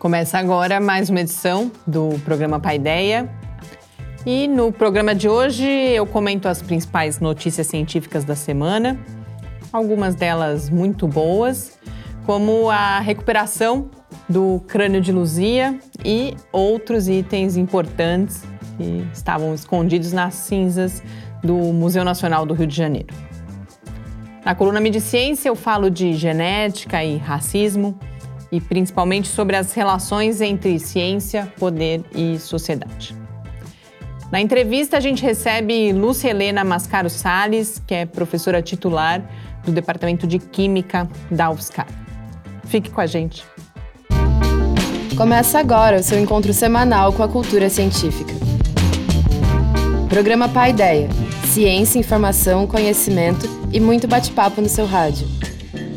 Começa agora mais uma edição do programa Paideia. E no programa de hoje eu comento as principais notícias científicas da semana, algumas delas muito boas, como a recuperação do crânio de Luzia e outros itens importantes que estavam escondidos nas cinzas do Museu Nacional do Rio de Janeiro. Na coluna Mediciência eu falo de genética e racismo, e principalmente sobre as relações entre ciência, poder e sociedade. Na entrevista, a gente recebe Lúcia Helena Mascaro Sales, que é professora titular do Departamento de Química da UFSCar. Fique com a gente. Começa agora o seu encontro semanal com a cultura científica. Programa Paideia. Ciência, informação, conhecimento e muito bate-papo no seu rádio.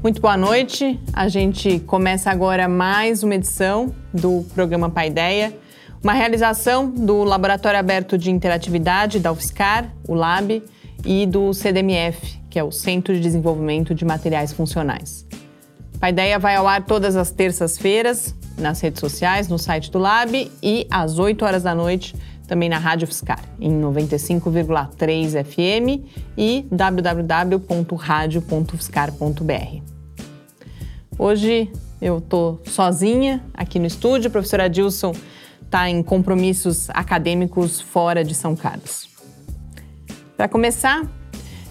Muito boa noite. A gente começa agora mais uma edição do programa Paideia, uma realização do Laboratório Aberto de Interatividade da UFSCar, o LAB, e do CDMF, que é o Centro de Desenvolvimento de Materiais Funcionais. Paideia vai ao ar todas as terças-feiras nas redes sociais, no site do Lab e às 8 horas da noite também na Rádio Fiscar, em 95,3 FM e www.radio.fiscar.br. Hoje eu estou sozinha aqui no estúdio, o professor Adilson está em compromissos acadêmicos fora de São Carlos. Para começar,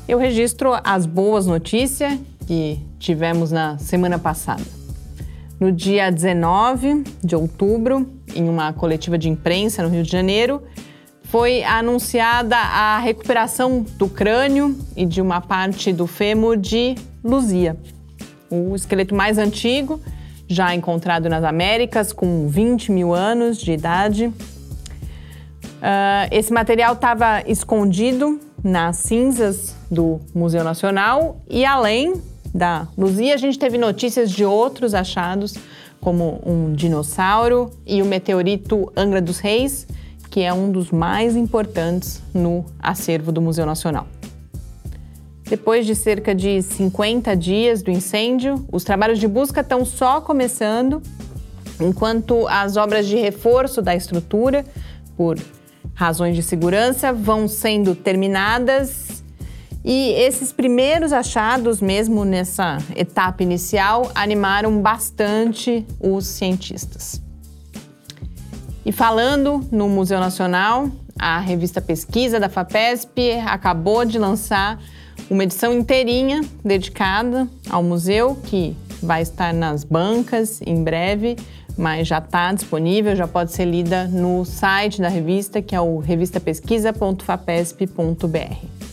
eu registro as boas notícias que tivemos na semana passada. No dia 19 de outubro, em uma coletiva de imprensa no Rio de Janeiro, foi anunciada a recuperação do crânio e de uma parte do fêmur de Luzia, o esqueleto mais antigo, já encontrado nas Américas, com 20 mil anos de idade. Uh, esse material estava escondido nas cinzas do Museu Nacional e além da Luzia, a gente teve notícias de outros achados, como um dinossauro e o meteorito Angra dos Reis, que é um dos mais importantes no acervo do Museu Nacional. Depois de cerca de 50 dias do incêndio, os trabalhos de busca estão só começando, enquanto as obras de reforço da estrutura, por razões de segurança, vão sendo terminadas. E esses primeiros achados, mesmo nessa etapa inicial, animaram bastante os cientistas. E falando no Museu Nacional, a revista Pesquisa da FAPESP acabou de lançar uma edição inteirinha dedicada ao museu, que vai estar nas bancas em breve, mas já está disponível, já pode ser lida no site da revista, que é o revistapesquisa.fapesp.br.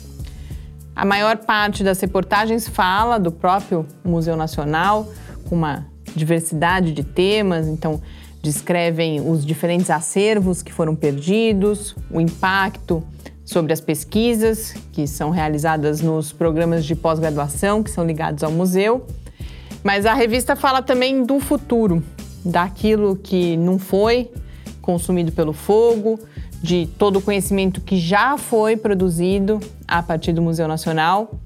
A maior parte das reportagens fala do próprio Museu Nacional, com uma diversidade de temas, então descrevem os diferentes acervos que foram perdidos, o impacto sobre as pesquisas que são realizadas nos programas de pós-graduação que são ligados ao museu. Mas a revista fala também do futuro, daquilo que não foi consumido pelo fogo, de todo o conhecimento que já foi produzido a partir do Museu Nacional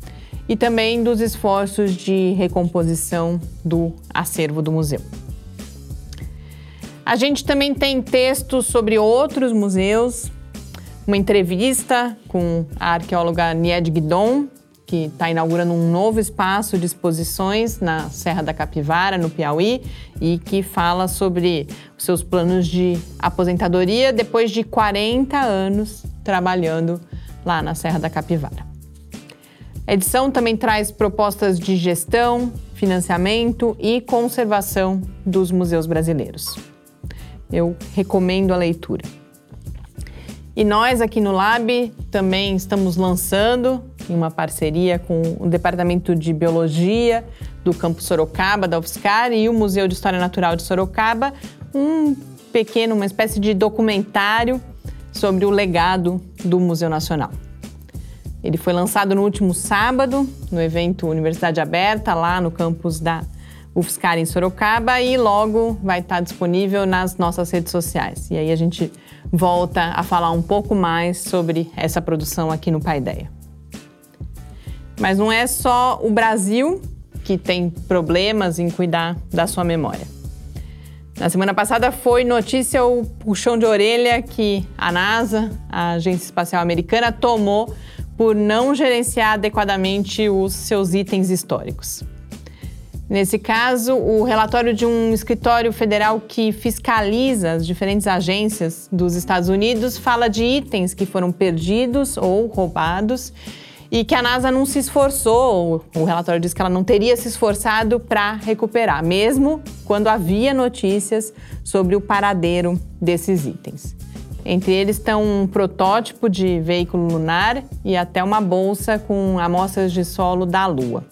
e também dos esforços de recomposição do acervo do museu. A gente também tem textos sobre outros museus, uma entrevista com a arqueóloga Nied Guidon, que está inaugurando um novo espaço de exposições na Serra da Capivara, no Piauí, e que fala sobre seus planos de aposentadoria depois de 40 anos trabalhando lá na Serra da Capivara. A edição também traz propostas de gestão, financiamento e conservação dos museus brasileiros. Eu recomendo a leitura. E nós aqui no Lab também estamos lançando, em uma parceria com o Departamento de Biologia do Campo Sorocaba, da UFSCar, e o Museu de História Natural de Sorocaba, um pequeno, uma espécie de documentário sobre o legado do Museu Nacional. Ele foi lançado no último sábado, no evento Universidade Aberta, lá no campus da UFSCar em Sorocaba, e logo vai estar disponível nas nossas redes sociais. E aí a gente volta a falar um pouco mais sobre essa produção aqui no Paideia. Mas não é só o Brasil que tem problemas em cuidar da sua memória. Na semana passada foi notícia o puxão de orelha que a NASA, a Agência Espacial Americana, tomou por não gerenciar adequadamente os seus itens históricos. Nesse caso, o relatório de um escritório federal que fiscaliza as diferentes agências dos Estados Unidos fala de itens que foram perdidos ou roubados e que a NASA não se esforçou, o relatório diz que ela não teria se esforçado para recuperar, mesmo quando havia notícias sobre o paradeiro desses itens. Entre eles estão um protótipo de veículo lunar e até uma bolsa com amostras de solo da Lua.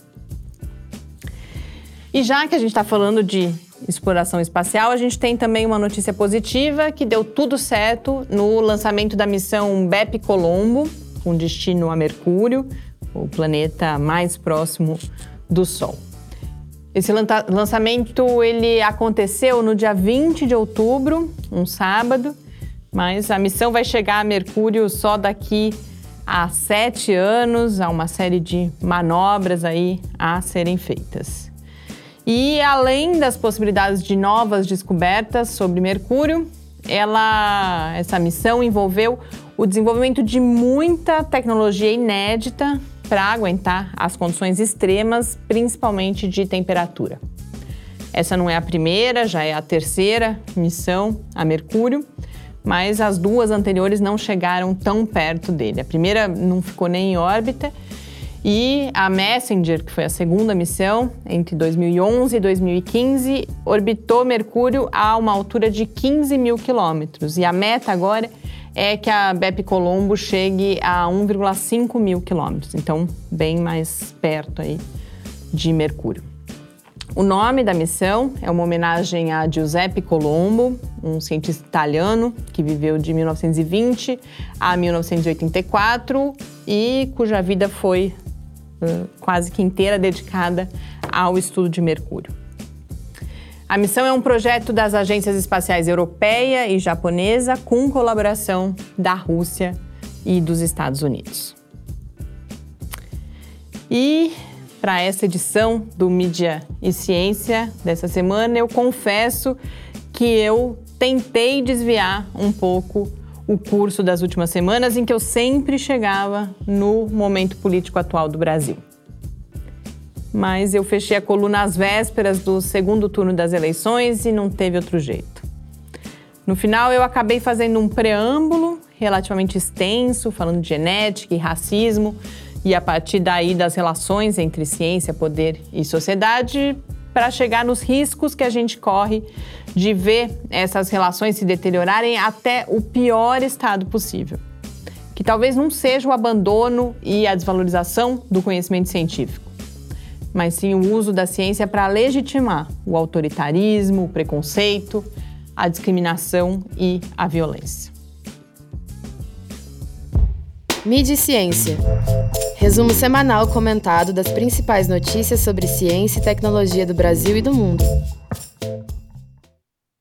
E já que a gente está falando de exploração espacial, a gente tem também uma notícia positiva que deu tudo certo no lançamento da missão BEP Colombo, com destino a Mercúrio, o planeta mais próximo do Sol. Esse lançamento ele aconteceu no dia 20 de outubro, um sábado, mas a missão vai chegar a Mercúrio só daqui a sete anos, há uma série de manobras aí a serem feitas. E além das possibilidades de novas descobertas sobre Mercúrio, ela, essa missão envolveu o desenvolvimento de muita tecnologia inédita para aguentar as condições extremas, principalmente de temperatura. Essa não é a primeira, já é a terceira missão a Mercúrio mas as duas anteriores não chegaram tão perto dele. A primeira não ficou nem em órbita e a Messenger, que foi a segunda missão, entre 2011 e 2015, orbitou Mercúrio a uma altura de 15 mil quilômetros. E a meta agora é que a BEP Colombo chegue a 1,5 mil quilômetros, então bem mais perto aí de Mercúrio. O nome da missão é uma homenagem a Giuseppe Colombo, um cientista italiano que viveu de 1920 a 1984 e cuja vida foi uh, quase que inteira dedicada ao estudo de Mercúrio. A missão é um projeto das agências espaciais europeia e japonesa com colaboração da Rússia e dos Estados Unidos. E para essa edição do Mídia e Ciência dessa semana, eu confesso que eu tentei desviar um pouco o curso das últimas semanas em que eu sempre chegava no momento político atual do Brasil. Mas eu fechei a coluna às vésperas do segundo turno das eleições e não teve outro jeito. No final, eu acabei fazendo um preâmbulo relativamente extenso, falando de genética e racismo, e a partir daí das relações entre ciência, poder e sociedade, para chegar nos riscos que a gente corre de ver essas relações se deteriorarem até o pior estado possível. Que talvez não seja o abandono e a desvalorização do conhecimento científico, mas sim o uso da ciência para legitimar o autoritarismo, o preconceito, a discriminação e a violência. Mídia e Ciência. Resumo semanal comentado das principais notícias sobre ciência e tecnologia do Brasil e do mundo.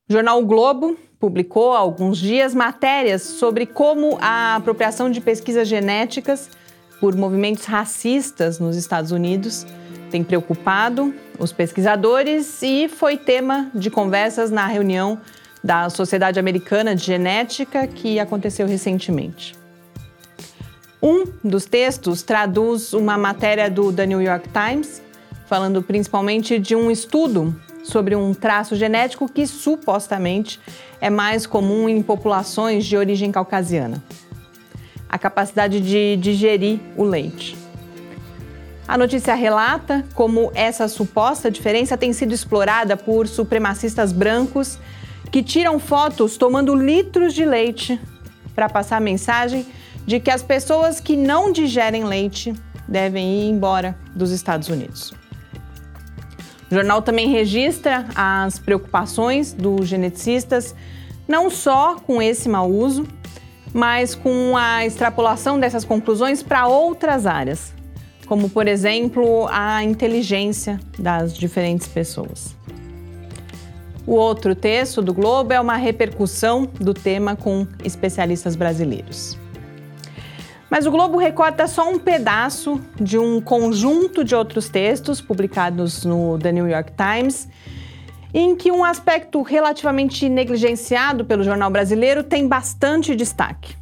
O jornal o Globo publicou há alguns dias matérias sobre como a apropriação de pesquisas genéticas por movimentos racistas nos Estados Unidos tem preocupado os pesquisadores e foi tema de conversas na reunião da Sociedade Americana de Genética que aconteceu recentemente. Um dos textos traduz uma matéria do The New York Times, falando principalmente de um estudo sobre um traço genético que supostamente é mais comum em populações de origem caucasiana: a capacidade de digerir o leite. A notícia relata como essa suposta diferença tem sido explorada por supremacistas brancos que tiram fotos tomando litros de leite para passar a mensagem de que as pessoas que não digerem leite devem ir embora dos Estados Unidos. O jornal também registra as preocupações dos geneticistas não só com esse mau uso, mas com a extrapolação dessas conclusões para outras áreas, como, por exemplo, a inteligência das diferentes pessoas. O outro texto do Globo é uma repercussão do tema com especialistas brasileiros. Mas o Globo recorta só um pedaço de um conjunto de outros textos publicados no The New York Times, em que um aspecto relativamente negligenciado pelo jornal brasileiro tem bastante destaque.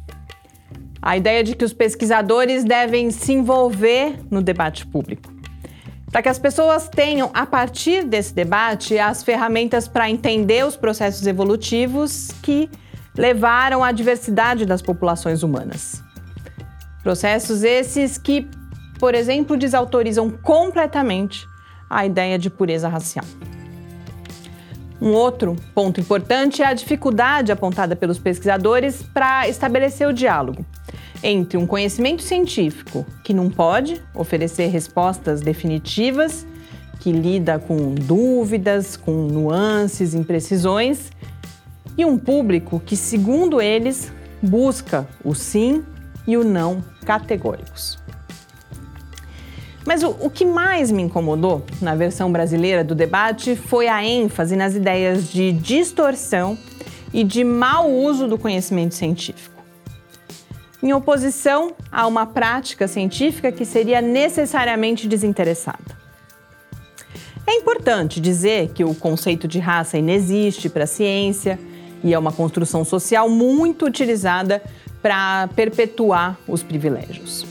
A ideia de que os pesquisadores devem se envolver no debate público. Para que as pessoas tenham, a partir desse debate, as ferramentas para entender os processos evolutivos que levaram à diversidade das populações humanas. Processos esses que, por exemplo, desautorizam completamente a ideia de pureza racial. Um outro ponto importante é a dificuldade apontada pelos pesquisadores para estabelecer o diálogo entre um conhecimento científico que não pode oferecer respostas definitivas, que lida com dúvidas, com nuances, imprecisões, e um público que, segundo eles, busca o sim e o não categóricos. Mas o, o, que mais me incomodou na versão brasileira do debate foi a ênfase nas ideias de distorção e de mau uso do conhecimento científico. Em oposição a uma prática científica que seria necessariamente desinteressada. É importante dizer que o conceito de raça inexiste para a ciência e é uma construção social muito utilizada para perpetuar os privilégios.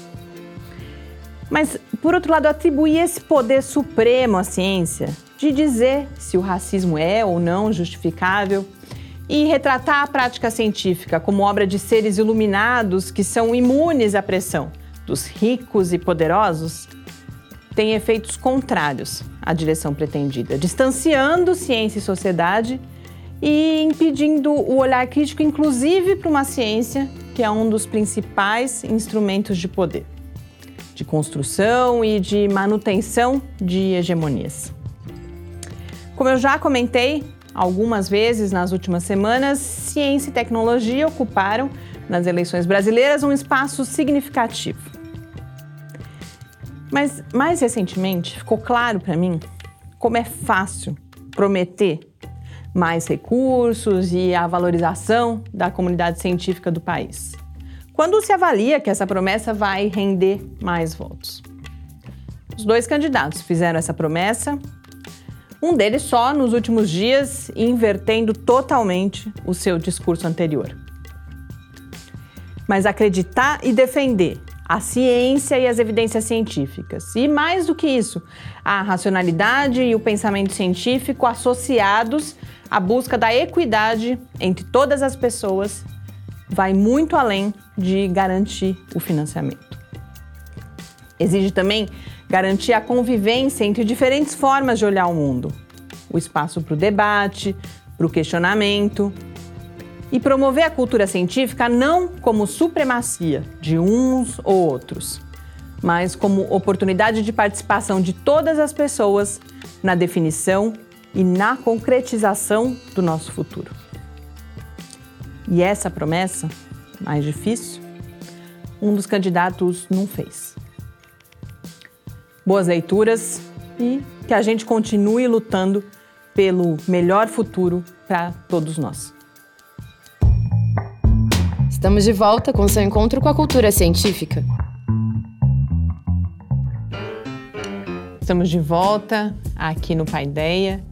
Mas, por outro lado, atribuir esse poder supremo à ciência de dizer se o racismo é ou não justificável e retratar a prática científica como obra de seres iluminados que são imunes à pressão dos ricos e poderosos tem efeitos contrários à direção pretendida, distanciando ciência e sociedade e impedindo o olhar crítico, inclusive para uma ciência que é um dos principais instrumentos de poder, de construção e de manutenção de hegemonias. Como eu já comentei algumas vezes nas últimas semanas, ciência e tecnologia ocuparam nas eleições brasileiras um espaço significativo. Mas mais recentemente ficou claro para mim como é fácil prometer mais recursos e a valorização da comunidade científica do país. Quando se avalia que essa promessa vai render mais votos. Os dois candidatos fizeram essa promessa, um deles só nos últimos dias, invertendo totalmente o seu discurso anterior. Mas acreditar e defender a ciência e as evidências científicas. E mais do que isso, a racionalidade e o pensamento científico associados à busca da equidade entre todas as pessoas vai muito além de garantir o financiamento. Exige também garantir a convivência entre diferentes formas de olhar o mundo, o espaço para o debate, para o questionamento e promover a cultura científica não como supremacia de uns ou outros, mas como oportunidade de participação de todas as pessoas na definição e na concretização do nosso futuro. E essa promessa, mais difícil, um dos candidatos não fez. Boas leituras e que a gente continue lutando pelo melhor futuro para todos nós. Estamos de volta com seu encontro com a cultura científica. Estamos de volta aqui no Paideia.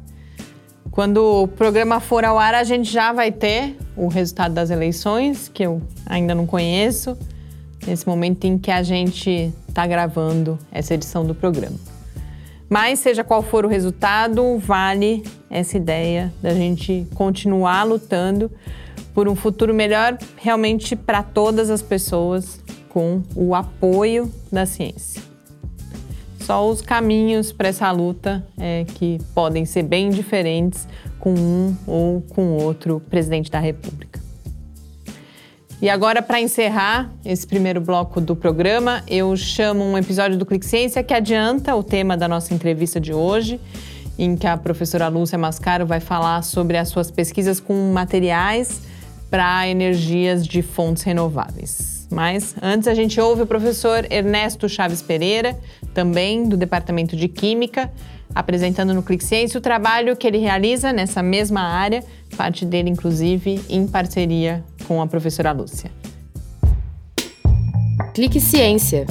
Quando o programa for ao ar, a gente já vai ter o resultado das eleições, que eu ainda não conheço, nesse momento em que a gente está gravando essa edição do programa. Mas, seja qual for o resultado, vale essa ideia da gente continuar lutando por um futuro melhor realmente para todas as pessoas com o apoio da ciência. Só os caminhos para essa luta é, que podem ser bem diferentes com um ou com outro presidente da República. E agora, para encerrar esse primeiro bloco do programa, eu chamo um episódio do Clique Ciência que adianta o tema da nossa entrevista de hoje, em que a professora Lúcia Mascaro vai falar sobre as suas pesquisas com materiais para energias de fontes renováveis. Mas antes a gente ouve o professor Ernesto Chaves Pereira, também do Departamento de Química, apresentando no Clique Ciência o trabalho que ele realiza nessa mesma área, parte dele inclusive em parceria com a professora Lúcia. Clique Ciência.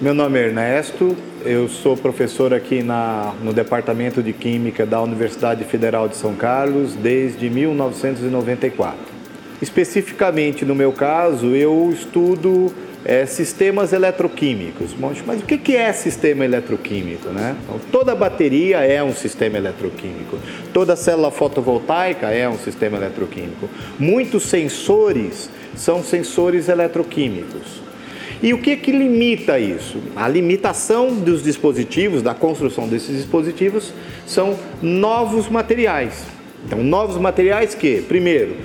Meu nome é Ernesto, eu sou professor aqui na, no Departamento de Química da Universidade Federal de São Carlos desde 1994. Especificamente no meu caso, eu estudo é, sistemas eletroquímicos. Mas o que é sistema eletroquímico? Né? Então, toda bateria é um sistema eletroquímico, toda célula fotovoltaica é um sistema eletroquímico. Muitos sensores são sensores eletroquímicos. E o que, que limita isso? A limitação dos dispositivos, da construção desses dispositivos, são novos materiais. Então, novos materiais que, primeiro,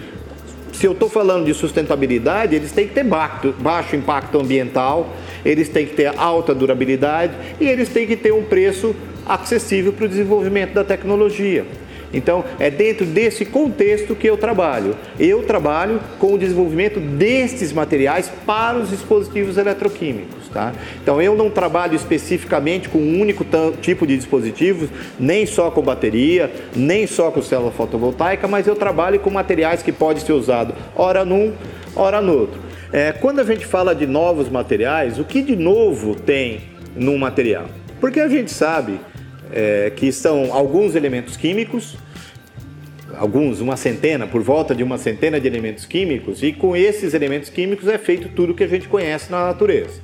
se eu estou falando de sustentabilidade, eles têm que ter baixo impacto ambiental, eles têm que ter alta durabilidade e eles têm que ter um preço acessível para o desenvolvimento da tecnologia. Então, é dentro desse contexto que eu trabalho. Eu trabalho com o desenvolvimento destes materiais para os dispositivos eletroquímicos. Tá? Então, eu não trabalho especificamente com um único tipo de dispositivo, nem só com bateria, nem só com célula fotovoltaica, mas eu trabalho com materiais que podem ser usados ora num, ora no outro. É, quando a gente fala de novos materiais, o que de novo tem num material? Porque a gente sabe é, que são alguns elementos químicos, alguns, uma centena, por volta de uma centena de elementos químicos, e com esses elementos químicos é feito tudo que a gente conhece na natureza.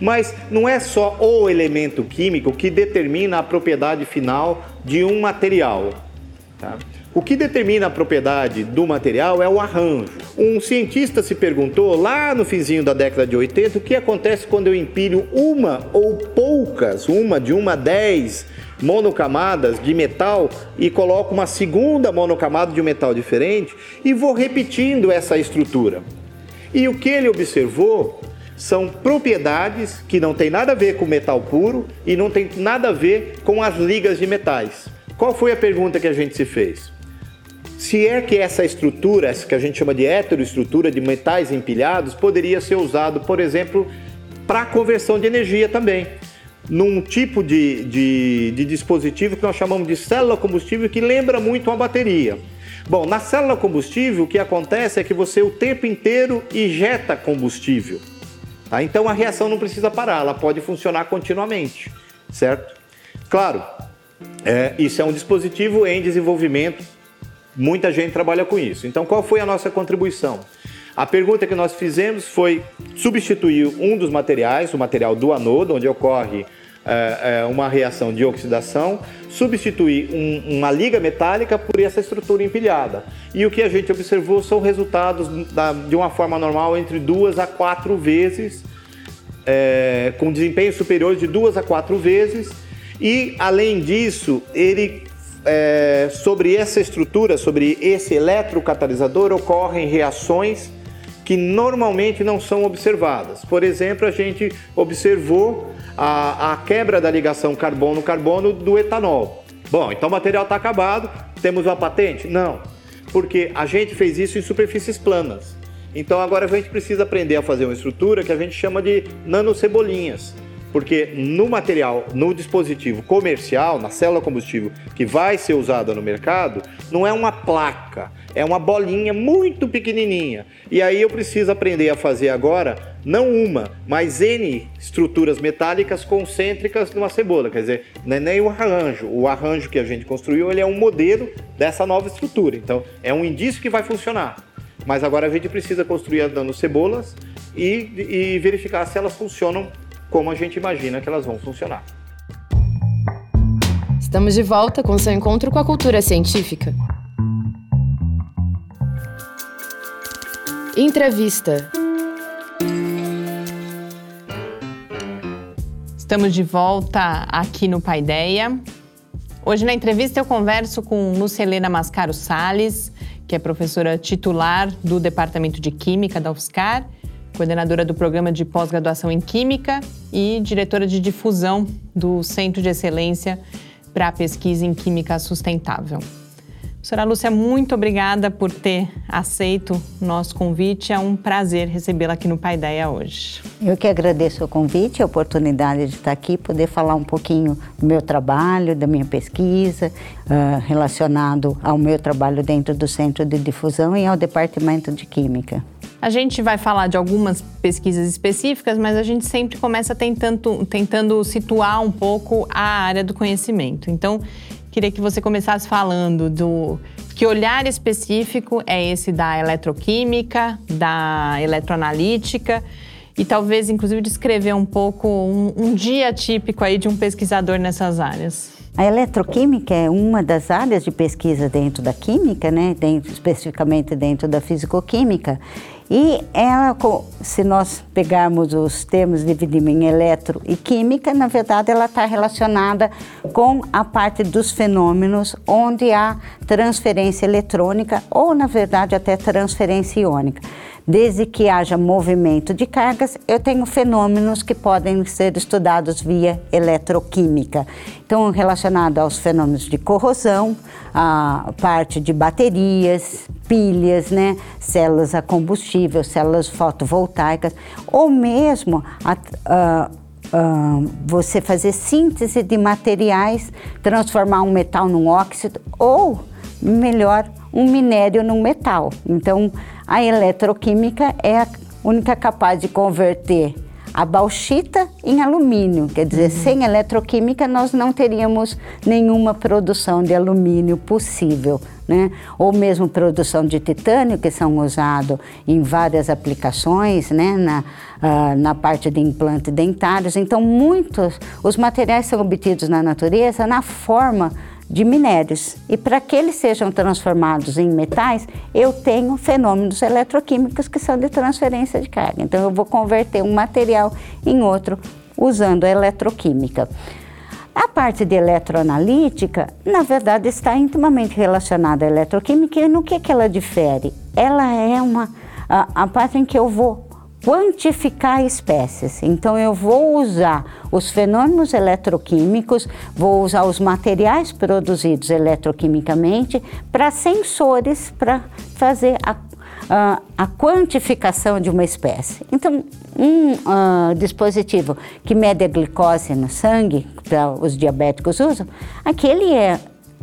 Mas não é só o elemento químico que determina a propriedade final de um material. Tá? O que determina a propriedade do material é o arranjo. Um cientista se perguntou lá no finzinho da década de 80 o que acontece quando eu empilho uma ou poucas, uma de uma a dez monocamadas de metal e coloco uma segunda monocamada de um metal diferente e vou repetindo essa estrutura. E o que ele observou são propriedades que não tem nada a ver com metal puro e não tem nada a ver com as ligas de metais. Qual foi a pergunta que a gente se fez? Se é que essa estrutura, essa que a gente chama de heteroestrutura de metais empilhados, poderia ser usado, por exemplo, para conversão de energia também. Num tipo de, de, de, dispositivo que nós chamamos de célula combustível, que lembra muito uma bateria. Bom, na célula combustível, o que acontece é que você o tempo inteiro injeta combustível. Tá? Então a reação não precisa parar, ela pode funcionar continuamente, certo? Claro, é, isso é um dispositivo em desenvolvimento Muita gente trabalha com isso. Então, qual foi a nossa contribuição? A pergunta que nós fizemos foi substituir um dos materiais, o material do anodo, onde ocorre é, uma reação de oxidação, substituir um, uma liga metálica por essa estrutura empilhada. E o que a gente observou são resultados da, de uma forma normal entre duas a quatro vezes, é, com desempenho superior de duas a quatro vezes. E além disso, ele é, sobre essa estrutura, sobre esse eletrocatalisador, ocorrem reações que normalmente não são observadas. Por exemplo, a gente observou a, a quebra da ligação carbono-carbono do etanol. Bom, então o material está acabado, temos uma patente? Não, porque a gente fez isso em superfícies planas. Então agora a gente precisa aprender a fazer uma estrutura que a gente chama de nanocebolinhas porque no material, no dispositivo comercial, na célula combustível que vai ser usada no mercado, não é uma placa, é uma bolinha muito pequenininha. E aí eu preciso aprender a fazer agora não uma, mas N estruturas metálicas concêntricas numa cebola, quer dizer, não é nem o arranjo. O arranjo que a gente construiu, ele é um modelo dessa nova estrutura. Então, é um indício que vai funcionar. Mas agora a gente precisa construir as nanocebolas e, e verificar se elas funcionam como a gente imagina que elas vão funcionar. Estamos de volta com seu encontro com a cultura científica. Entrevista. Estamos de volta aqui no Paideia. Hoje na entrevista eu converso com Lucelena Mascaro Sales, que é professora titular do Departamento de Química da UFSCar coordenadora do programa de pós-graduação em Química e diretora de difusão do Centro de Excelência para a Pesquisa em Química Sustentável. Senhora Lúcia, muito obrigada por ter aceito o nosso convite. É um prazer recebê-la aqui no Paideia hoje. Eu que agradeço o convite, a oportunidade de estar aqui, poder falar um pouquinho do meu trabalho, da minha pesquisa, uh, relacionado ao meu trabalho dentro do Centro de Difusão e ao Departamento de Química. A gente vai falar de algumas pesquisas específicas, mas a gente sempre começa tentando, tentando situar um pouco a área do conhecimento. Então, queria que você começasse falando do que olhar específico é esse da eletroquímica, da eletroanalítica e talvez inclusive descrever um pouco um, um dia típico aí de um pesquisador nessas áreas. A eletroquímica é uma das áreas de pesquisa dentro da química, né? dentro, especificamente dentro da fisicoquímica. E ela, se nós pegarmos os termos dividimos em eletro e química, na verdade ela está relacionada com a parte dos fenômenos onde há transferência eletrônica ou, na verdade, até transferência iônica. Desde que haja movimento de cargas, eu tenho fenômenos que podem ser estudados via eletroquímica. Então, relacionado aos fenômenos de corrosão, a parte de baterias, pilhas, né, células a combustível, células fotovoltaicas, ou mesmo a, a você fazer síntese de materiais, transformar um metal num óxido ou, melhor, um minério num metal. Então, a eletroquímica é a única capaz de converter a bauxita em alumínio. Quer dizer, uhum. sem eletroquímica nós não teríamos nenhuma produção de alumínio possível. Né? Ou mesmo produção de titânio, que são usados em várias aplicações, né? na, uh, na parte de implantes dentários. Então, muitos, os materiais são obtidos na natureza na forma de minérios. E para que eles sejam transformados em metais, eu tenho fenômenos eletroquímicos que são de transferência de carga. Então, eu vou converter um material em outro usando a eletroquímica. A parte de eletroanalítica, na verdade, está intimamente relacionada à eletroquímica e no que, que ela difere? Ela é uma a, a parte em que eu vou quantificar espécies. Então, eu vou usar os fenômenos eletroquímicos, vou usar os materiais produzidos eletroquimicamente para sensores para fazer a, a, quantificação de uma espécie. Então, um uh, dispositivo que mede a glicose no sangue, para os diabéticos usam, aquele é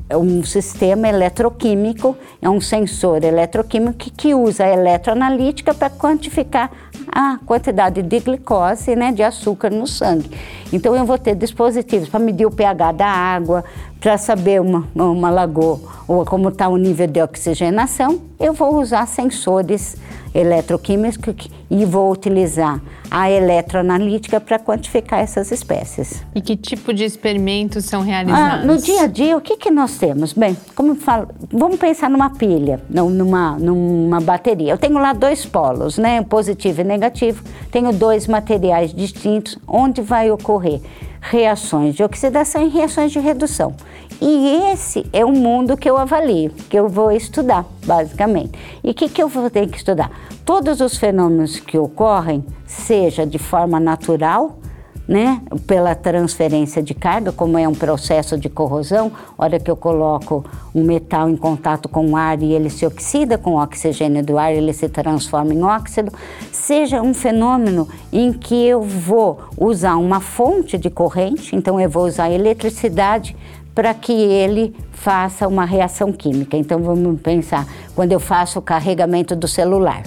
é um sistema eletroquímico, é um sensor eletroquímico que, que usa a eletroanalítica para quantificar a quantidade de glicose, né, de açúcar no sangue. Então eu vou ter dispositivos para medir o pH da água, para saber uma, uma lagoa ou como está o nível de oxigenação, eu vou usar sensores eletroquímicos e vou utilizar a eletroanalítica para quantificar essas espécies. E que tipo de experimentos são realizados? Ah, no dia a dia, o que, que nós temos? Bem, como falo, vamos pensar numa pilha, numa, numa bateria. Eu tenho lá dois polos, né, positivo e negativo. Tenho dois materiais distintos. Onde vai ocorrer reações de oxidação e reações de redução. E esse é o mundo que eu avalio, que eu vou estudar, basicamente. E o que, que eu vou ter que estudar? Todos os fenômenos que ocorrem, seja de forma natural, né, pela transferência de carga, como é um processo de corrosão, hora que eu coloco um metal em contato com o ar e ele se oxida com o oxigênio do ar, ele se transforma em óxido, seja um fenômeno em que eu vou usar uma fonte de corrente, então eu vou usar eletricidade para que ele faça uma reação química. Então vamos pensar, quando eu faço o carregamento do celular,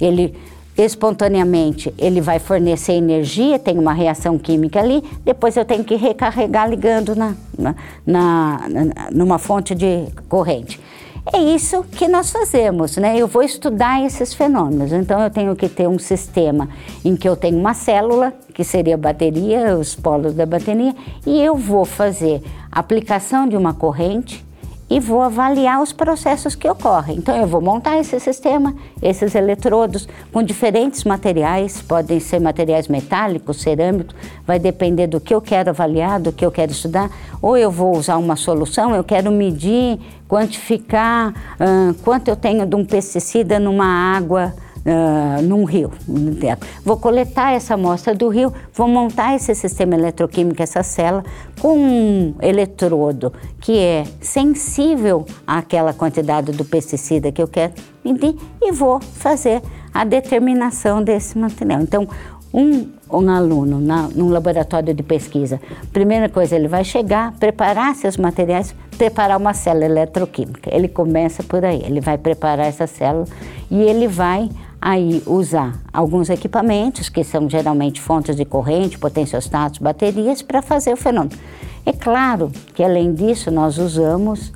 ele espontaneamente ele vai fornecer energia, tem uma reação química ali, depois eu tenho que recarregar ligando na, na, na, numa fonte de corrente. É isso que nós fazemos, né? Eu vou estudar esses fenômenos. Então eu tenho que ter um sistema em que eu tenho uma célula, que seria a bateria, os polos da bateria, e eu vou fazer aplicação de uma corrente e vou avaliar os processos que ocorrem. Então, eu vou montar esse sistema, esses eletrodos, com diferentes materiais, podem ser materiais metálicos, cerâmicos, vai depender do que eu quero avaliar, do que eu quero estudar. Ou eu vou usar uma solução, eu quero medir, quantificar uh, quanto eu tenho de um pesticida numa água uh, num rio. Vou coletar essa amostra do rio, vou montar esse sistema eletroquímico, essa célula, com um eletrodo que é sensível àquela quantidade do pesticida que eu quero medir e vou fazer a determinação desse material. Então, um, um aluno na, num laboratório de pesquisa, primeira coisa, ele vai chegar, preparar seus materiais, preparar uma célula eletroquímica. Ele começa por aí, ele vai preparar essa célula e ele vai aí usar alguns equipamentos, que são geralmente fontes de corrente, potenciostatos, baterias, para fazer o fenômeno. É claro que além disso nós usamos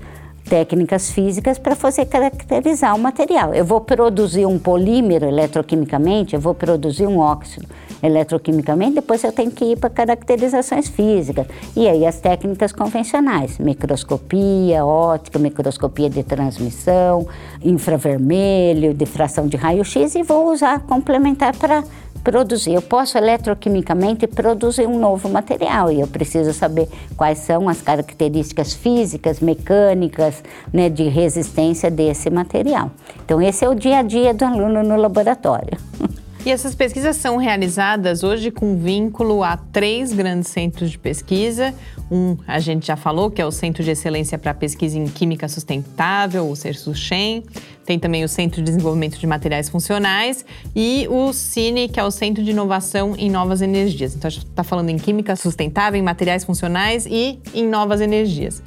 técnicas físicas para fazer caracterizar o material. Eu vou produzir um polímero eletroquimicamente, eu vou produzir um óxido eletroquimicamente, depois eu tenho que ir para caracterizações físicas. E aí as técnicas convencionais, microscopia, ótica, microscopia de transmissão, infravermelho, difração de raio-x e vou usar complementar para produzir. Eu posso eletroquimicamente produzir um novo material e eu preciso saber quais são as características físicas, mecânicas, né, de resistência desse material. Então, esse é o dia a dia do aluno no laboratório. E essas pesquisas são realizadas hoje com vínculo a três grandes centros de pesquisa. Um, a gente já falou, que é o Centro de Excelência para Pesquisa em Química Sustentável, o CERSUCHEM. Tem também o Centro de Desenvolvimento de Materiais Funcionais e o CINE, que é o Centro de Inovação em Novas Energias. Então, a gente está falando em química sustentável, em materiais funcionais e em novas energias.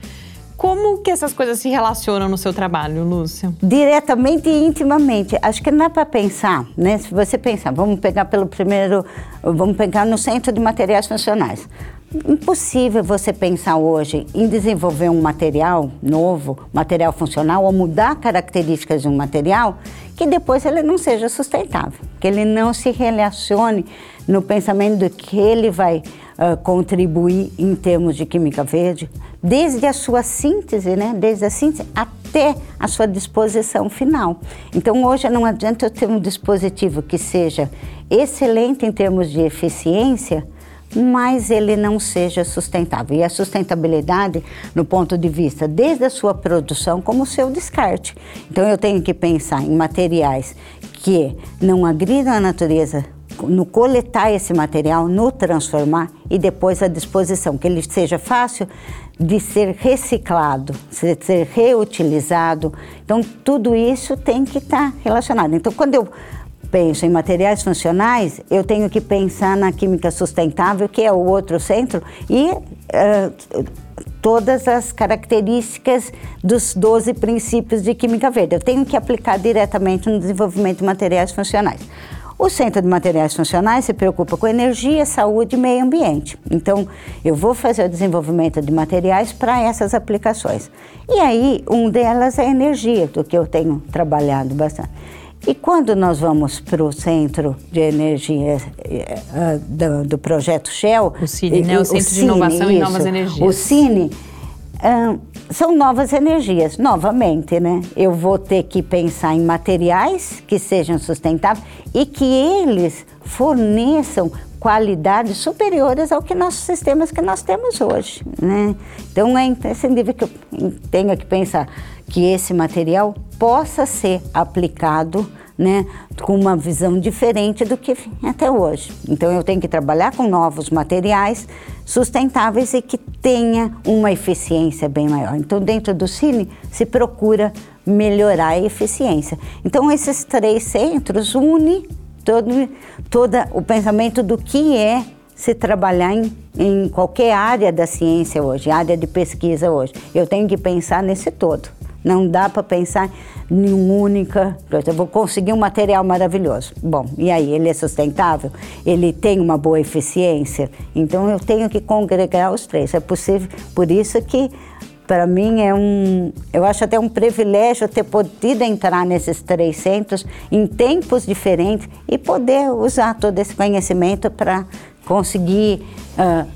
Como que essas coisas se relacionam no seu trabalho, Lúcia? Diretamente e intimamente. Acho que não dá para pensar, né? Se você pensar, vamos pegar pelo primeiro, vamos pegar no centro de materiais funcionais. Impossível você pensar hoje em desenvolver um material novo, material funcional, ou mudar características de um material que depois ele não seja sustentável, que ele não se relacione no pensamento de que ele vai uh, contribuir em termos de química verde, desde a sua síntese, né? desde a síntese até a sua disposição final. Então hoje não adianta eu ter um dispositivo que seja excelente em termos de eficiência, mas ele não seja sustentável. E a sustentabilidade, no ponto de vista desde a sua produção como o seu descarte. Então eu tenho que pensar em materiais que não agridam a natureza no coletar esse material, no transformar e depois a disposição, que ele seja fácil de ser reciclado, de ser reutilizado. Então, tudo isso tem que estar relacionado. Então, quando eu penso em materiais funcionais, eu tenho que pensar na química sustentável, que é o outro centro, e uh, todas as características dos 12 princípios de química verde. Eu tenho que aplicar diretamente no desenvolvimento de materiais funcionais. O Centro de Materiais Funcionais se preocupa com energia, saúde e meio ambiente. Então, eu vou fazer o desenvolvimento de materiais para essas aplicações. E aí, um delas é a energia, do que eu tenho trabalhado bastante. E quando nós vamos para o Centro de Energia uh, do, do, projeto Shell... O CINE, né? O Centro o Cine, de Inovação isso, em Novas Energias. O CINE são novas energias, novamente, né? Eu vou ter que pensar em materiais que sejam sustentáveis e que eles forneçam qualidades superiores ao que nossos sistemas que nós temos hoje, né? Então é imprescindível que eu tenha que pensar que esse material possa ser aplicado né, com uma visão diferente do que até hoje. Então eu tenho que trabalhar com novos materiais sustentáveis e que tenha uma eficiência bem maior. Então dentro do Cine se procura melhorar a eficiência. Então esses três centros unem todo, todo o pensamento do que é se trabalhar em, em qualquer área da ciência hoje, área de pesquisa hoje. Eu tenho que pensar nesse todo. Não dá para pensar única. Eu vou conseguir um material maravilhoso. Bom, e aí? Ele é sustentável? Ele tem uma boa eficiência? Então eu tenho que congregar os três. É possível, por isso que para mim é um, eu acho até um privilégio ter podido entrar nesses três centros em tempos diferentes e poder usar todo esse conhecimento para conseguir uh,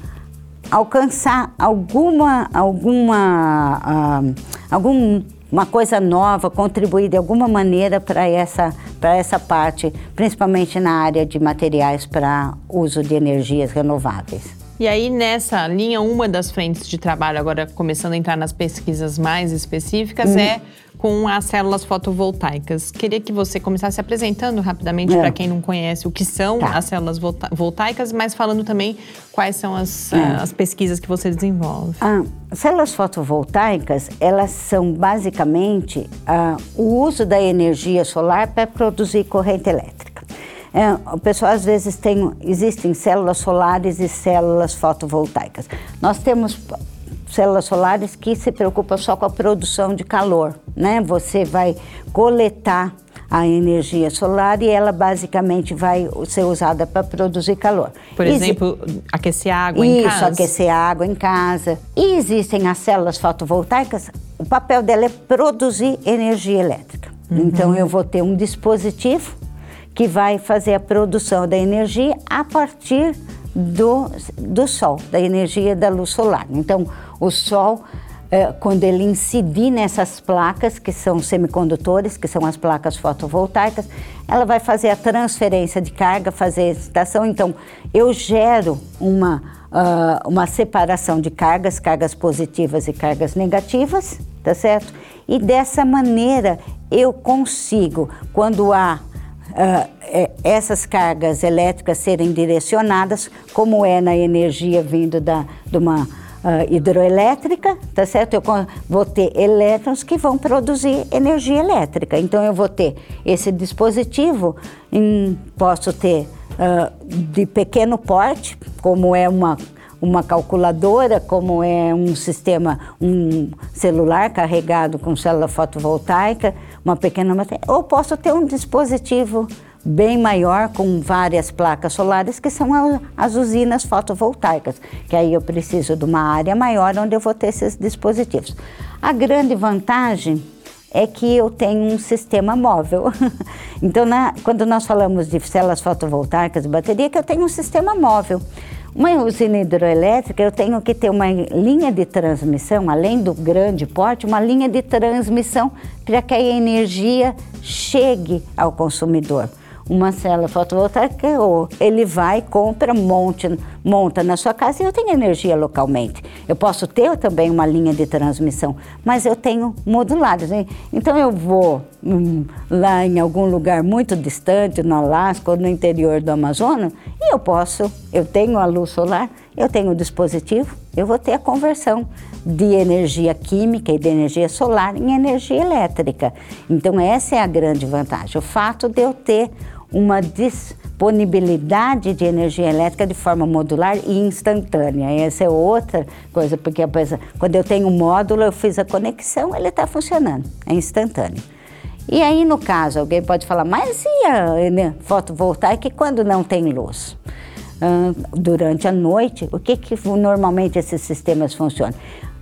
alcançar alguma, alguma, uh, algum uma coisa nova, contribuir de alguma maneira para essa, essa parte, principalmente na área de materiais para uso de energias renováveis. E aí, nessa linha, uma das frentes de trabalho, agora começando a entrar nas pesquisas mais específicas, hum. é com as células fotovoltaicas. Queria que você começasse apresentando rapidamente é. para quem não conhece o que são tá. as células voltaicas, mas falando também quais são as, é. as pesquisas que você desenvolve. Ah, células fotovoltaicas, elas são basicamente uh, o uso da energia solar para produzir corrente elétrica. É, o pessoal às vezes tem, existem células solares e células fotovoltaicas. Nós temos células solares que se preocupam só com a produção de calor, né? Você vai coletar a energia solar e ela basicamente vai ser usada para produzir calor. Por exemplo, aquecer água Isso, em casa? Isso, aquecer água em casa. E existem as células fotovoltaicas, o papel dela é produzir energia elétrica. Uhum. Então eu vou ter um dispositivo que vai fazer a produção da energia a partir do, do sol, da energia da luz solar. Então, o sol, é, quando ele incidir nessas placas, que são semicondutores, que são as placas fotovoltaicas, ela vai fazer a transferência de carga, fazer a excitação. Então, eu gero uma, uh, uma separação de cargas, cargas positivas e cargas negativas, tá certo? E dessa maneira eu consigo, quando há uh, essas cargas elétricas serem direcionadas, como é na energia vindo da, de uma uh, hidroelétrica, tá certo? Eu vou ter elétrons que vão produzir energia elétrica. Então eu vou ter esse dispositivo, em, posso ter uh, de pequeno porte, como é uma uma calculadora, como é um sistema, um celular carregado com célula fotovoltaica, uma pequena matéria, ou posso ter um dispositivo bem maior com várias placas solares que são as usinas fotovoltaicas, que aí eu preciso de uma área maior onde eu vou ter esses dispositivos. A grande vantagem é que eu tenho um sistema móvel. então, na, quando nós falamos de células fotovoltaicas e bateria, que eu tenho um sistema móvel. Uma usina hidroelétrica, eu tenho que ter uma linha de transmissão, além do grande porte, uma linha de transmissão para que a energia chegue ao consumidor uma célula fotovoltaica, ou ele vai, compra, monte, monta na sua casa e eu tenho energia localmente. Eu posso ter também uma linha de transmissão, mas eu tenho modulares. Hein? Então eu vou hum, lá em algum lugar muito distante, no Alasca ou no interior do Amazonas, e eu posso, eu tenho a luz solar, eu tenho o dispositivo, eu vou ter a conversão de energia química e de energia solar em energia elétrica. Então essa é a grande vantagem, o fato de eu ter uma disponibilidade de energia elétrica de forma modular e instantânea. Essa é outra coisa, porque quando eu tenho um módulo, eu fiz a conexão, ele está funcionando, é instantâneo. E aí, no caso, alguém pode falar, mas e a fotovoltaica quando não tem luz? durante a noite, o que, que normalmente esses sistemas funcionam?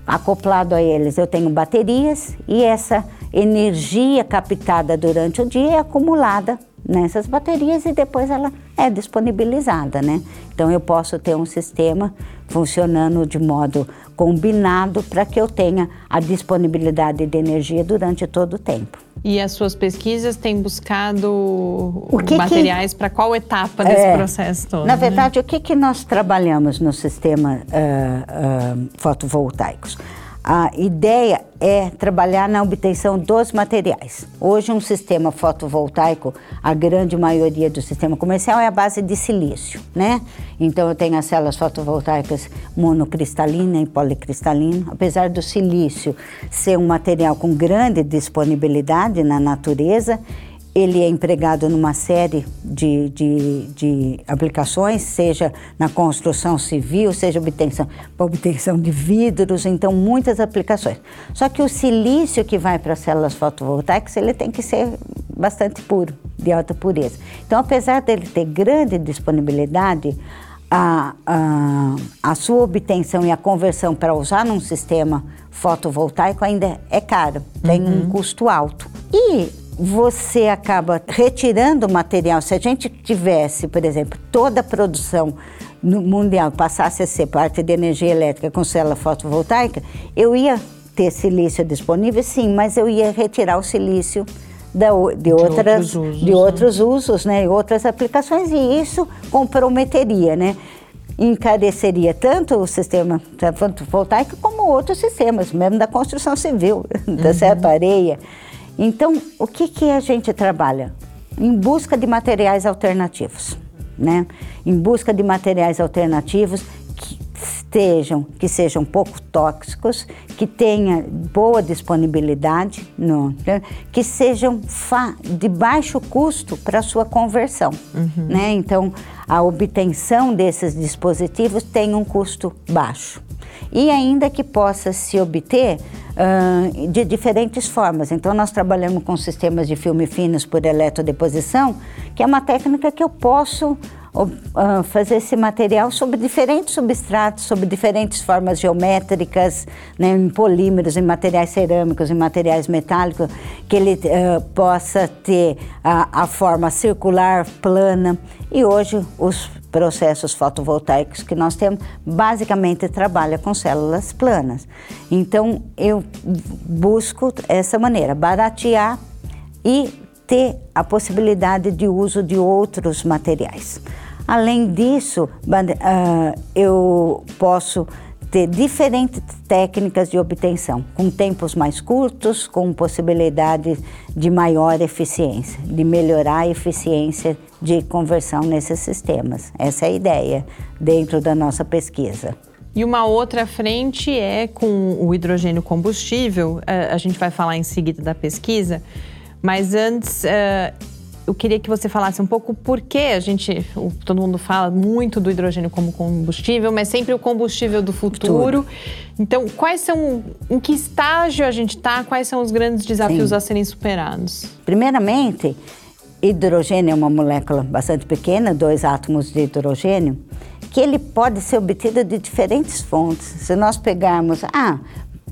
Acoplado a eles, eu tenho baterias e essa energia captada durante o dia é acumulada nessas baterias e depois ela é disponibilizada, né? Então eu posso ter um sistema funcionando de modo combinado para que eu tenha a disponibilidade de energia durante todo o tempo. E as suas pesquisas têm buscado que materiais para qual etapa desse é, processo todo? Na né? verdade, né? o que, que nós trabalhamos no sistema uh, uh, fotovoltaicos? A ideia é trabalhar na obtenção dos materiais. Hoje, um sistema fotovoltaico, a grande maioria do sistema comercial é a base de silício, né? Então, eu tenho as células fotovoltaicas monocristalina e policristalina. Apesar do silício ser um material com grande disponibilidade na natureza, ele é empregado numa série de, de, de, aplicações, seja na construção civil, seja obtenção, obtenção de vidros, então muitas aplicações. Só que o silício que vai para as células fotovoltaicas, ele tem que ser bastante puro, de alta pureza. Então, apesar dele ter grande disponibilidade, a, a, a sua obtenção e a conversão para usar num sistema fotovoltaico ainda é caro, tem uhum. um custo alto. E você acaba retirando o material. Se a gente tivesse, por exemplo, toda a produção mundial passasse a ser parte de energia elétrica com célula fotovoltaica, eu ia ter silício disponível, sim, mas eu ia retirar o silício da, de, de, outras, outros usos, de né? outros usos, né, outras aplicações, e isso comprometeria, né? encareceria tanto o sistema fotovoltaico como outros sistemas, mesmo da construção civil, da uhum. certo? Areia. Então, o que, que a gente trabalha? Em busca de materiais alternativos, né? Em busca de materiais alternativos estejam, que sejam pouco tóxicos, que tenha boa disponibilidade, no, né? que sejam de baixo custo para sua conversão, uhum. né? Então, a obtenção desses dispositivos tem um custo baixo. E ainda que possa se obter uh, de diferentes formas. Então, nós trabalhamos com sistemas de filme finos por eletrodeposição, que é uma técnica que eu posso fazer esse material sobre diferentes substratos, sobre diferentes formas geométricas, né, em polímeros, em materiais cerâmicos, em materiais metálicos, que ele uh, possa ter a, a forma circular, plana. E hoje os processos fotovoltaicos que nós temos basicamente trabalha com células planas. Então eu busco essa maneira, baratear e ter a possibilidade de uso de outros materiais. Além disso, uh, eu posso ter diferentes técnicas de obtenção, com tempos mais curtos, com possibilidade de maior eficiência, de melhorar a eficiência de conversão nesses sistemas. Essa é a ideia dentro da nossa pesquisa. E uma outra frente é com o hidrogênio combustível, eh, a gente vai falar em seguida da pesquisa, mas antes eh, eu queria que você falasse um pouco por que a gente, o, todo mundo fala muito do hidrogênio como combustível, mas sempre o combustível do futuro. Então, quais são, em que estágio a gente está? Quais são os grandes desafios Sim. a serem superados? Primeiramente, hidrogênio é uma molécula bastante pequena, dois átomos de hidrogênio, que ele pode ser obtido de diferentes fontes. Se nós pegarmos, ah,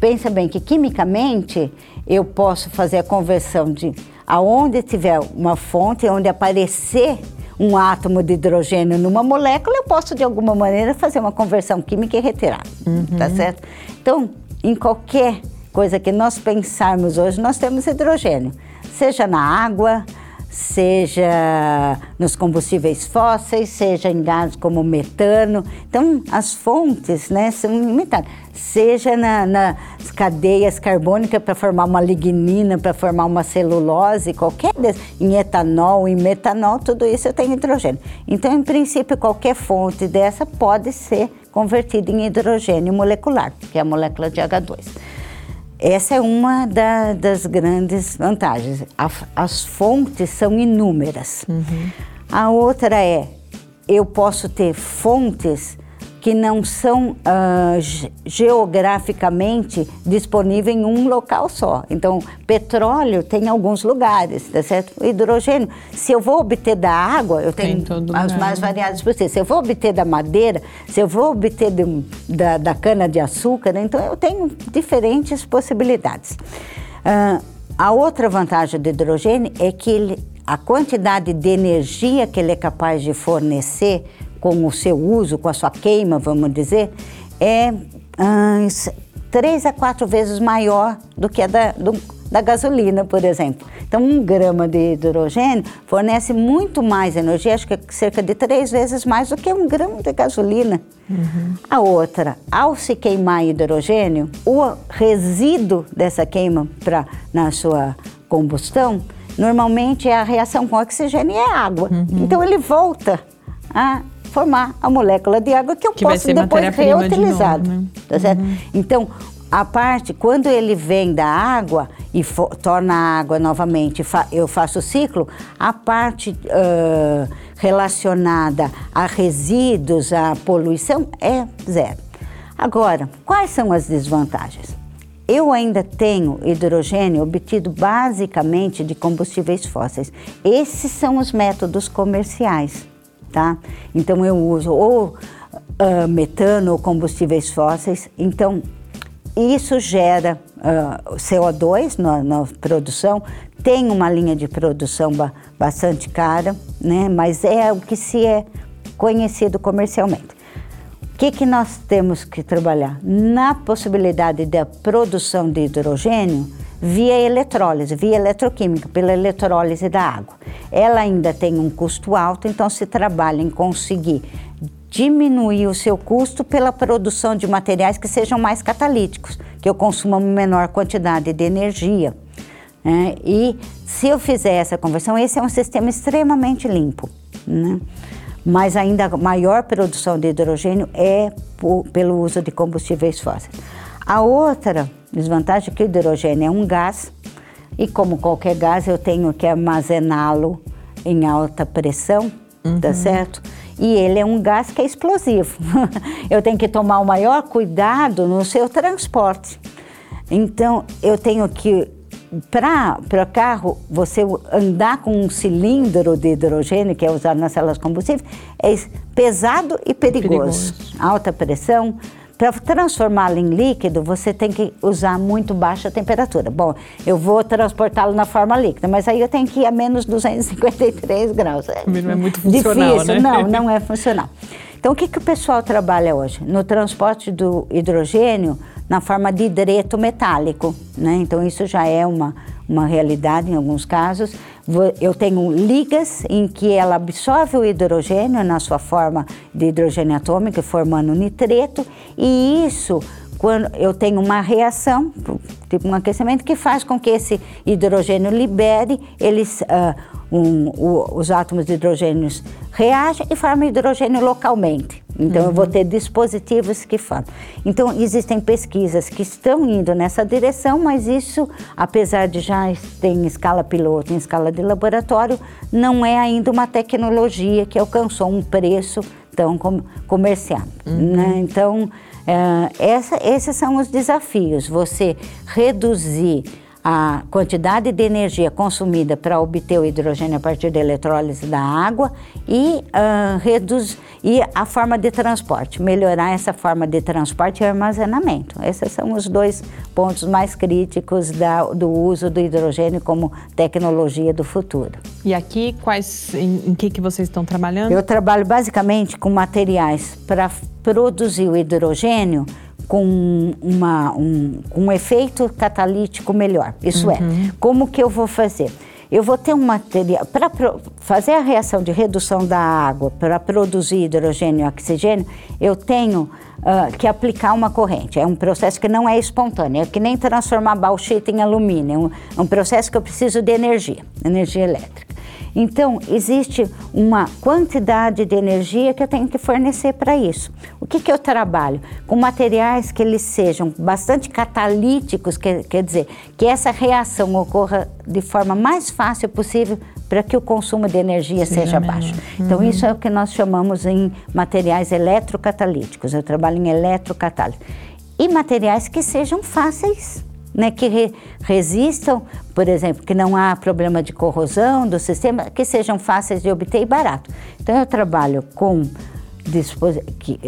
pensa bem que quimicamente eu posso fazer a conversão de aonde tiver uma fonte, onde aparecer um átomo de hidrogênio numa molécula, eu posso de alguma maneira fazer uma conversão química e retirar, uhum. tá certo? Então, em qualquer coisa que nós pensarmos hoje, nós temos hidrogênio, seja na água, seja nos combustíveis fósseis, seja em gases como metano. Então, as fontes né, são limitadas. Seja na, nas cadeias carbônicas para formar uma lignina, para formar uma celulose, qualquer desses, em etanol, em metanol, tudo isso tem hidrogênio. Então, em princípio, qualquer fonte dessa pode ser convertida em hidrogênio molecular, que é a molécula de H2. Essa é uma da, das grandes vantagens. A, as fontes são inúmeras. Uhum. A outra é, eu posso ter fontes que não são uh, geograficamente disponíveis em um local só. Então, petróleo tem alguns lugares, tá certo? Hidrogênio, se eu vou obter da água, eu tenho as mais variadas possíveis. Se eu vou obter da madeira, se eu vou obter de, da, da cana-de-açúcar, então eu tenho diferentes possibilidades. Uh, a outra vantagem do hidrogênio é que ele, a quantidade de energia que ele é capaz de fornecer com o seu uso, com a sua queima, vamos dizer, é três a quatro vezes maior do que a da, do, da gasolina, por exemplo. Então, um grama de hidrogênio fornece muito mais energia, acho que é cerca de três vezes mais do que um grama de gasolina. Uhum. A outra, ao se queimar hidrogênio, o resíduo dessa queima pra, na sua combustão, normalmente é a reação com oxigênio e é água. Uhum. Então, ele volta a formar a molécula de água que eu que posso depois reutilizar. De né? tá certo? Uhum. Então, a parte, quando ele vem da água e torna a água novamente, fa eu faço o ciclo, a parte uh, relacionada a resíduos, a poluição, é zero. Agora, quais são as desvantagens? Eu ainda tenho hidrogênio obtido basicamente de combustíveis fósseis. Esses são os métodos comerciais tá? Então eu uso ou uh, metano ou combustíveis fósseis. Então isso gera uh, ah, CO2 na, na, produção. Tem uma linha de produção ba bastante cara, né? Mas é o que se é conhecido comercialmente. O que, que nós temos que trabalhar? Na possibilidade da produção de hidrogênio, via eletrólise, via eletroquímica, pela eletrólise da água. Ela ainda tem um custo alto, então se trabalha em conseguir diminuir o seu custo pela produção de materiais que sejam mais catalíticos, que eu consuma menor quantidade de energia. Né? E se eu fizer essa conversão, esse é um sistema extremamente limpo. Né? Mas ainda a maior produção de hidrogênio é por, pelo uso de combustíveis fósseis. A outra desvantagem é que o hidrogênio é um gás e como qualquer gás eu tenho que armazená-lo em alta pressão, tá uhum. tá certo? E ele é um gás que é explosivo. eu tenho que tomar o maior cuidado no seu transporte. Então eu tenho que para carro, você andar com um cilindro de hidrogênio, que é usado nas células combustíveis, é pesado e perigoso. perigoso. Alta pressão. Para transformá-lo em líquido, você tem que usar muito baixa temperatura. Bom, eu vou transportá-lo na forma líquida, mas aí eu tenho que ir a menos 253 graus. Não é muito funcional, Difícil, né? não, não é funcional. Então, o que, que o pessoal trabalha hoje? No transporte do hidrogênio, na forma de hidreto metálico. Né? Então, isso já é uma, uma realidade em alguns casos. Eu tenho ligas em que ela absorve o hidrogênio na sua forma de hidrogênio atômico, formando nitreto, e isso quando eu tenho uma reação, tipo um aquecimento, que faz com que esse hidrogênio libere, eles, uh, um, o, os átomos de hidrogênio reagem e formam hidrogênio localmente. Então, uhum. eu vou uhum. ter dispositivos que falam. Então, existem pesquisas que estão indo nessa direção, mas isso, apesar de já ter em escala piloto, em escala de laboratório, não é ainda uma tecnologia que alcançou um preço tão com, comercial. Uhum. Né? Então, essa, esses são os desafios. Você reduzir a quantidade de energia consumida para obter o hidrogênio a partir da eletrólise da água e, uh, reduz, e a forma de transporte, melhorar essa forma de transporte e armazenamento. Esses são os dois pontos mais críticos da, do uso do hidrogênio como tecnologia do futuro. E aqui, quais, em, em que, que vocês estão trabalhando? Eu trabalho basicamente com materiais para produzir o hidrogênio com uma, um, um efeito catalítico melhor. Isso é, uhum. é, como que eu vou fazer? Eu vou ter um material, para fazer a reação de redução da água, para produzir hidrogênio e oxigênio, eu tenho uh, que aplicar uma corrente. É um processo que não é espontâneo, é que nem transformar bauxita em alumínio. É um, é um processo que eu preciso de energia, energia elétrica. Então, existe uma quantidade de energia que eu tenho que fornecer para isso. O que, que eu trabalho? Com materiais que eles sejam bastante catalíticos, quer, quer dizer, que essa reação ocorra de forma mais fácil possível para que o consumo de energia Sim, seja baixo. Então, uhum. Então, isso é o que nós chamamos em materiais eletrocatalíticos. Eu trabalho em eletrocatálise. E materiais que sejam fáceis né, que re, resistam, por exemplo, que não há problema de corrosão do sistema, que sejam fáceis de obter e barato. Então eu trabalho com que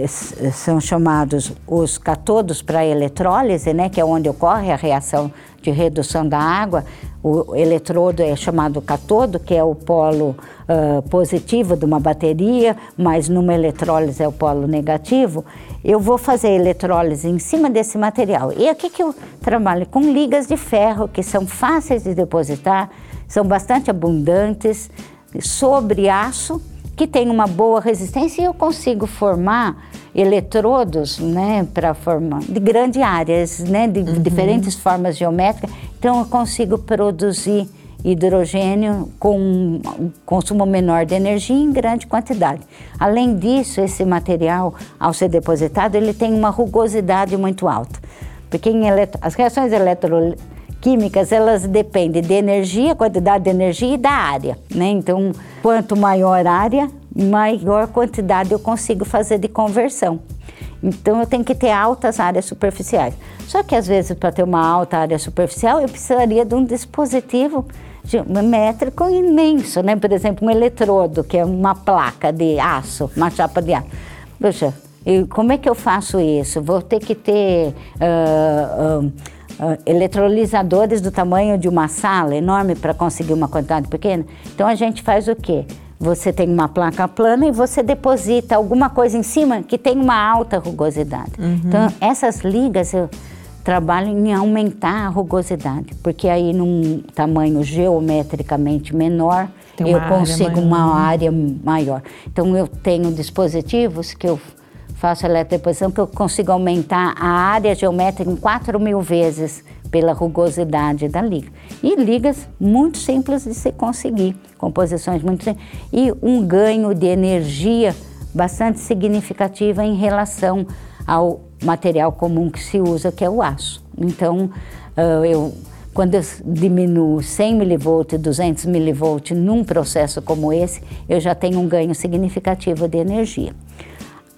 são chamados os catodos para eletrólise, né, que é onde ocorre a reação de redução da água. O eletrodo é chamado catodo, que é o polo uh, positivo de uma bateria, mas numa eletrólise é o polo negativo. Eu vou fazer eletrólise em cima desse material. E aqui que eu trabalho com ligas de ferro, que são fáceis de depositar, são bastante abundantes, sobre aço, que tem uma boa resistência e eu consigo formar eletrodos, né, para formar de grandes áreas, né, de uhum. diferentes formas geométricas. Então eu consigo produzir hidrogênio com um consumo menor de energia em grande quantidade. Além disso, esse material, ao ser depositado, ele tem uma rugosidade muito alta, porque as reações eletroquímicas elas dependem de energia, quantidade de energia e da área, né? Então, quanto maior a área, maior quantidade eu consigo fazer de conversão. Então eu tenho que ter altas áreas superficiais. Só que às vezes para ter uma alta área superficial eu precisaria de um dispositivo métrico imenso, né? Por exemplo, um eletrodo, que é uma placa de aço, uma chapa de aço. Poxa, e como é que eu faço isso? Vou ter que ter uh, uh, uh, eletrolisadores do tamanho de uma sala enorme para conseguir uma quantidade pequena? Então a gente faz o quê? Você tem uma placa plana e você deposita alguma coisa em cima que tem uma alta rugosidade. Uhum. Então, essas ligas eu trabalho em aumentar a rugosidade, porque aí num tamanho geometricamente menor eu consigo uma área maior. Então eu tenho dispositivos que eu faço eletrodeposição que eu consigo aumentar a área geométrica em 4 mil vezes pela rugosidade da liga. E ligas muito simples de se conseguir, composições muito simples, e um ganho de energia bastante significativa em relação ao material comum que se usa, que é o aço. Então, uh, eu quando eu diminuo 100 mV e 200 mV num processo como esse, eu já tenho um ganho significativo de energia.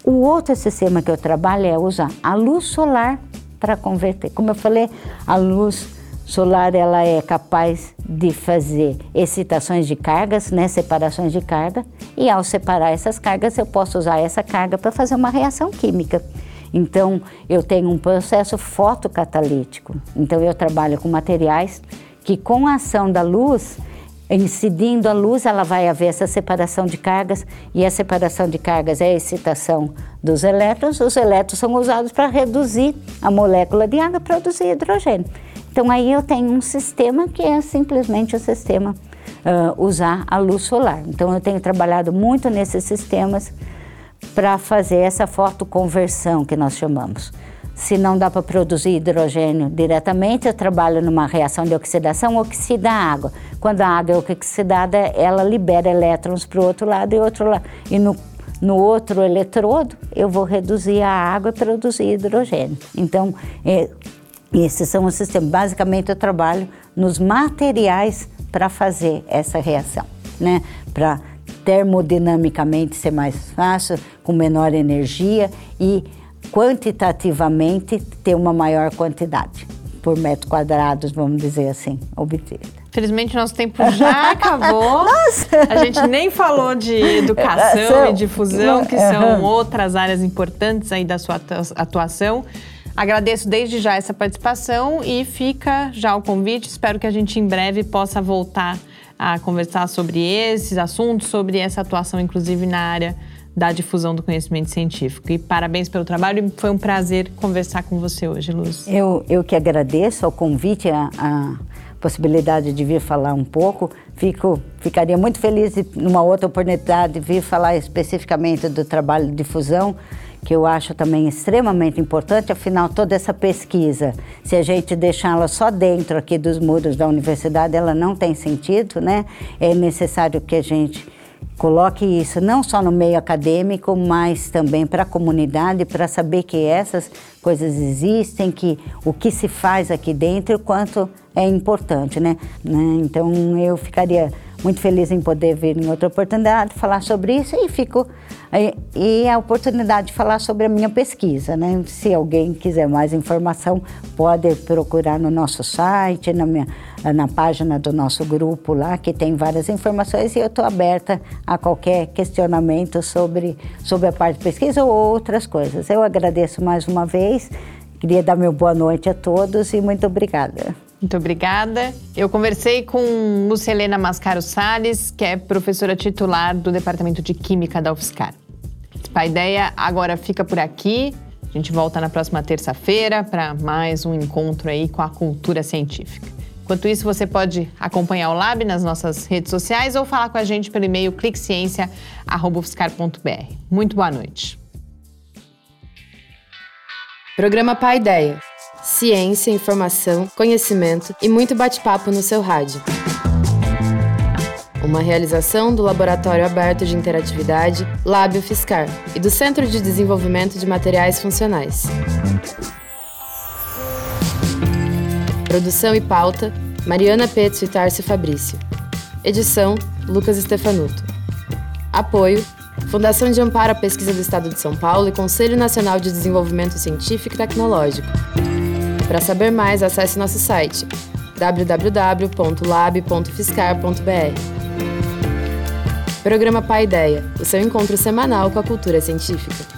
O outro sistema que eu trabalho é usar a luz solar para converter. Como eu falei, a luz solar ela é capaz de fazer excitações de cargas, né, separações de carga, e ao separar essas cargas eu posso usar essa carga para fazer uma reação química. Então, eu tenho um processo fotocatalítico. Então, eu trabalho com materiais que, com a ação da luz, incidindo a luz, ela vai haver essa separação de cargas, e a separação de cargas é a excitação dos elétrons. Os elétrons são usados para reduzir a molécula de água, produzir hidrogênio. Então, aí eu tenho um sistema que é simplesmente o sistema uh, usar a luz solar. Então, eu tenho trabalhado muito nesses sistemas para fazer essa fotoconversão que nós chamamos. Se não dá para produzir hidrogênio diretamente, eu trabalho numa reação de oxidação, oxida a água. Quando a água é oxidada, ela libera elétrons para o outro lado e outro lado. E no, no outro eletrodo, eu vou reduzir a água e produzir hidrogênio. Então, é, esses são os sistemas. Basicamente, eu trabalho nos materiais para fazer essa reação, né? Para termodinamicamente ser mais fácil, com menor energia e quantitativamente ter uma maior quantidade por metro quadrado, vamos dizer assim, obtida. Felizmente, nosso tempo já acabou. Nossa. A gente nem falou de educação e difusão, que são outras áreas importantes aí da sua atuação. Agradeço desde já essa participação e fica já o convite. Espero que a gente em breve possa voltar a conversar sobre esses assuntos, sobre essa atuação, inclusive na área da difusão do conhecimento científico. E parabéns pelo trabalho, foi um prazer conversar com você hoje, Luz. Eu, eu que agradeço ao convite, a, a possibilidade de vir falar um pouco. Fico, ficaria muito feliz de, numa outra oportunidade, vir falar especificamente do trabalho de difusão que eu acho também extremamente importante, afinal, toda essa pesquisa, se a gente deixá-la só dentro aqui dos muros da universidade, ela não tem sentido, né? É necessário que a gente coloque isso não só no meio acadêmico, mas também para a comunidade, para saber que essas coisas existem, que o que se faz aqui dentro o quanto é importante, né? né? Então eu ficaria muito feliz em poder vir em outra oportunidade falar sobre isso e fico e a oportunidade de falar sobre a minha pesquisa, né? Se alguém quiser mais informação, pode procurar no nosso site, na minha na página do nosso grupo lá, que tem várias informações e eu estou aberta a qualquer questionamento sobre, sobre a parte de pesquisa ou outras coisas. Eu agradeço mais uma vez, queria dar meu boa noite a todos e muito obrigada. Muito obrigada. Eu conversei com Lucelena Mascaro Sales, que é professora titular do Departamento de Química da UFSCar. A ideia agora fica por aqui. A gente volta na próxima terça-feira para mais um encontro aí com a cultura científica. Enquanto isso, você pode acompanhar o Lab nas nossas redes sociais ou falar com a gente pelo e-mail cliqueciência.ufscar.br. Muito boa noite. Programa Paideia ciência, informação, conhecimento e muito bate-papo no seu rádio. Uma realização do Laboratório Aberto de Interatividade Lábio Fiscar e do Centro de Desenvolvimento de Materiais Funcionais. Produção e pauta: Mariana Petzo e Tarcio Fabrício. Edição: Lucas Stefanuto. Apoio: Fundação de Amparo à Pesquisa do Estado de São Paulo e Conselho Nacional de Desenvolvimento Científico e Tecnológico. Para saber mais, acesse nosso site www.lab.fiscar.br. Programa Pai Ideia, o seu encontro semanal com a cultura científica.